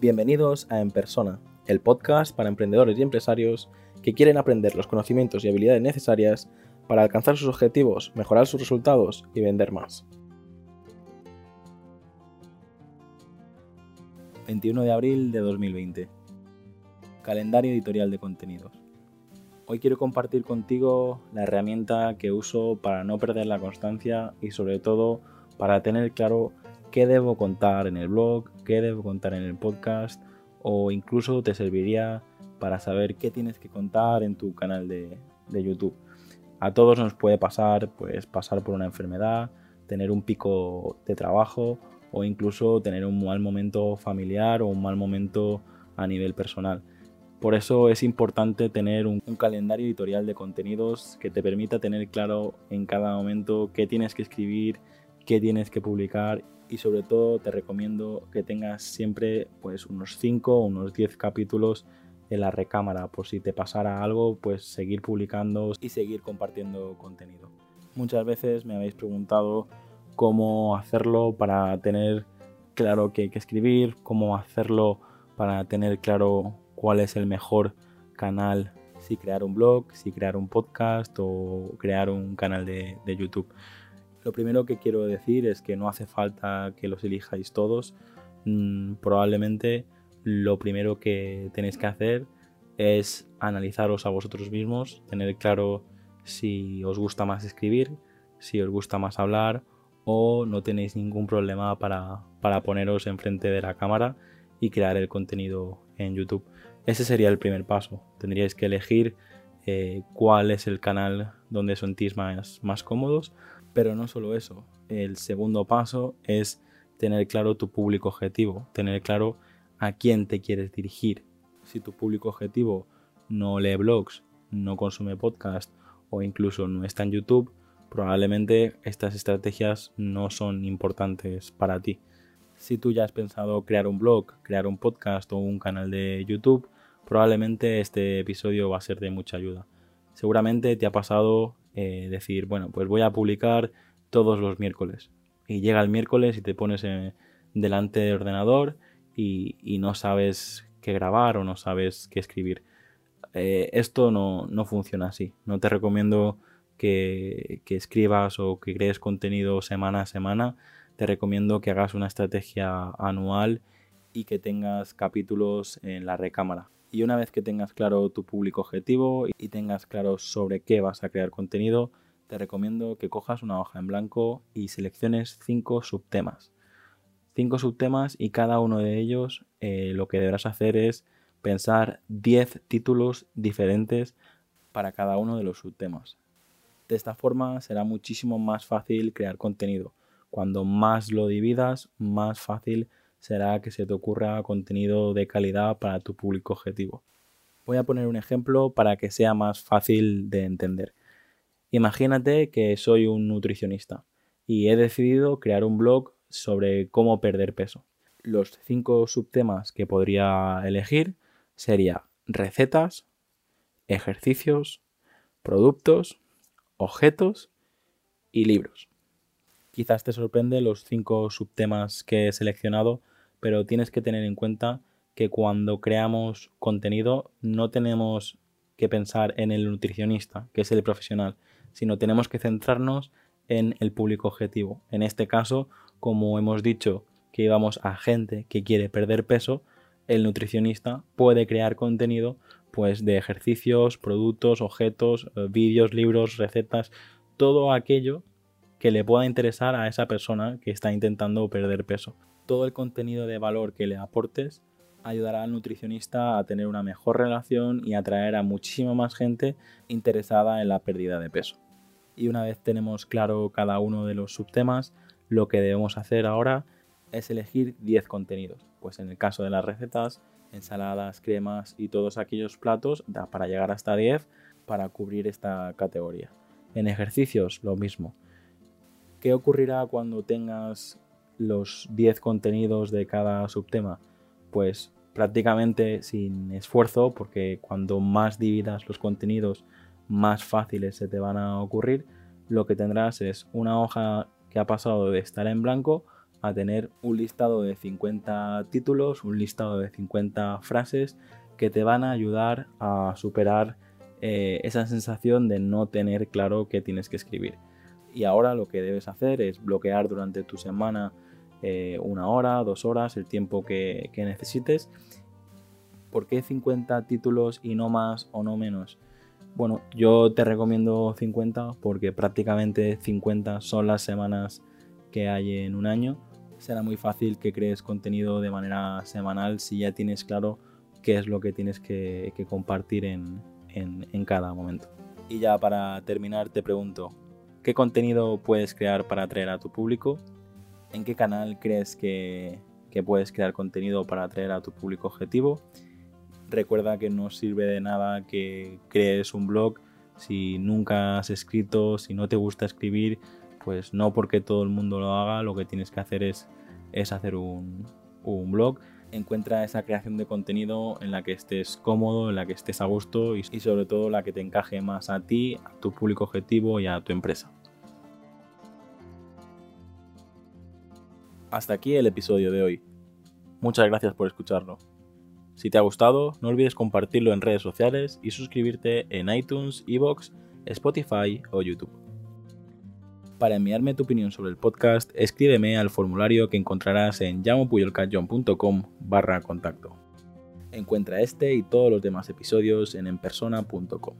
Bienvenidos a En Persona, el podcast para emprendedores y empresarios que quieren aprender los conocimientos y habilidades necesarias para alcanzar sus objetivos, mejorar sus resultados y vender más. 21 de abril de 2020. Calendario editorial de contenidos. Hoy quiero compartir contigo la herramienta que uso para no perder la constancia y sobre todo para tener claro qué debo contar en el blog, qué debo contar en el podcast o incluso te serviría para saber qué tienes que contar en tu canal de, YouTube. A todos nos puede pasar, pues pasar por una enfermedad, tener un pico de trabajo o incluso tener un mal momento familiar o un mal momento a nivel personal. Por eso es importante tener un, un, calendario editorial de contenidos que te permita tener claro en cada momento qué tienes que escribir, qué tienes que publicar y sobre todo te recomiendo que tengas siempre pues unos 5 o unos 10 capítulos en la recámara por si te pasara algo pues seguir publicando y seguir compartiendo contenido. Muchas veces me habéis preguntado cómo hacerlo para tener claro qué hay que escribir, cómo hacerlo para tener claro cuál es el mejor canal, si crear un blog, si crear un podcast o crear un canal de, de YouTube. Lo primero que quiero decir es que no hace falta que los elijáis todos. Mm, probablemente lo primero que tenéis que hacer es analizaros a vosotros mismos, tener claro si os gusta más escribir, si os gusta más hablar o no tenéis ningún problema para, poneros enfrente de la cámara y crear el contenido en YouTube. Ese sería el primer paso. Tendríais que elegir eh, cuál es el canal donde sentís más, más cómodos pero no solo eso, el segundo paso es tener claro tu público objetivo, tener claro a quién te quieres dirigir. Si tu público objetivo no lee blogs, no consume podcast o incluso no está en YouTube, probablemente estas estrategias no son importantes para ti. Si tú ya has pensado crear un blog, crear un podcast o un canal de YouTube, probablemente este episodio va a ser de mucha ayuda. Seguramente te ha pasado eh, decir, bueno, pues voy a publicar todos los miércoles. Y llega el miércoles y te pones eh, delante del ordenador y, no sabes qué grabar o no sabes qué escribir. Eh, esto no, funciona así. No te recomiendo que, escribas o que crees contenido semana a semana. Te recomiendo que hagas una estrategia anual y que tengas capítulos en la recámara. Y una vez que tengas claro tu público objetivo y tengas claro sobre qué vas a crear contenido, te recomiendo que cojas una hoja en blanco y selecciones cinco subtemas. Cinco subtemas y cada uno de ellos eh, lo que deberás hacer es pensar 10 títulos diferentes para cada uno de los subtemas. De esta forma será muchísimo más fácil crear contenido. Cuando más lo dividas, más fácil será que se te ocurra contenido de calidad para tu público objetivo. Voy a poner un ejemplo para que sea más fácil de entender. Imagínate que soy un nutricionista y he decidido crear un blog sobre cómo perder peso. Los cinco subtemas que podría elegir sería recetas, ejercicios, productos, objetos y libros. Quizás te sorprende los cinco subtemas que he seleccionado pero tienes que tener en cuenta que cuando creamos contenido no tenemos que pensar en el nutricionista, que es el profesional, sino tenemos que centrarnos en el público objetivo. En este caso, como hemos dicho que íbamos a gente que quiere perder peso, el nutricionista puede crear contenido pues de ejercicios, productos, objetos, eh, vídeos, libros, recetas, todo aquello que le pueda interesar a esa persona que está intentando perder peso todo el contenido de valor que le aportes ayudará al nutricionista a tener una mejor relación y atraer a muchísima más gente interesada en la pérdida de peso. Y una vez tenemos claro cada uno de los subtemas, lo que debemos hacer ahora es elegir 10 contenidos. Pues en el caso de las recetas, ensaladas, cremas y todos aquellos platos, da para llegar hasta 10 para cubrir esta categoría. En ejercicios, lo mismo. ¿Qué ocurrirá cuando tengas los 10 contenidos de cada subtema? Pues prácticamente sin esfuerzo, porque cuando más dividas los contenidos, más fáciles se te van a ocurrir. Lo que tendrás es una hoja que ha pasado de estar en blanco a tener un listado de 50 títulos, un listado de 50 frases que te van a ayudar a superar eh, esa sensación de no tener claro qué tienes que escribir. Y ahora lo que debes hacer es bloquear durante tu semana eh, una hora, dos horas, el tiempo que, que necesites. ¿Por qué 50 títulos y no más o no menos? Bueno, yo te recomiendo 50 porque prácticamente 50 son las semanas que hay en un año. Será muy fácil que crees contenido de manera semanal si ya tienes claro qué es lo que tienes que, compartir en, cada momento. Y ya para terminar te pregunto, ¿qué contenido puedes crear para atraer a tu público? ¿En qué canal crees que, puedes crear contenido para atraer a tu público objetivo? Recuerda que no sirve de nada que crees un blog si nunca has escrito, si no te gusta escribir, pues no porque todo el mundo lo haga, lo que tienes que hacer es, hacer un blog. Encuentra esa creación de contenido en la que estés cómodo, en la que estés a gusto y, sobre todo la que te encaje más a ti, a tu público objetivo y a tu empresa. Hasta aquí el episodio de hoy. Muchas gracias por escucharlo. Si te ha gustado, no olvides compartirlo en redes sociales y suscribirte en iTunes, Evox, Spotify o YouTube. Para enviarme tu opinión sobre el podcast, escríbeme al formulario que encontrarás en llamopuyolcanyon.com barra contacto. Encuentra este y todos los demás episodios en enpersona.com.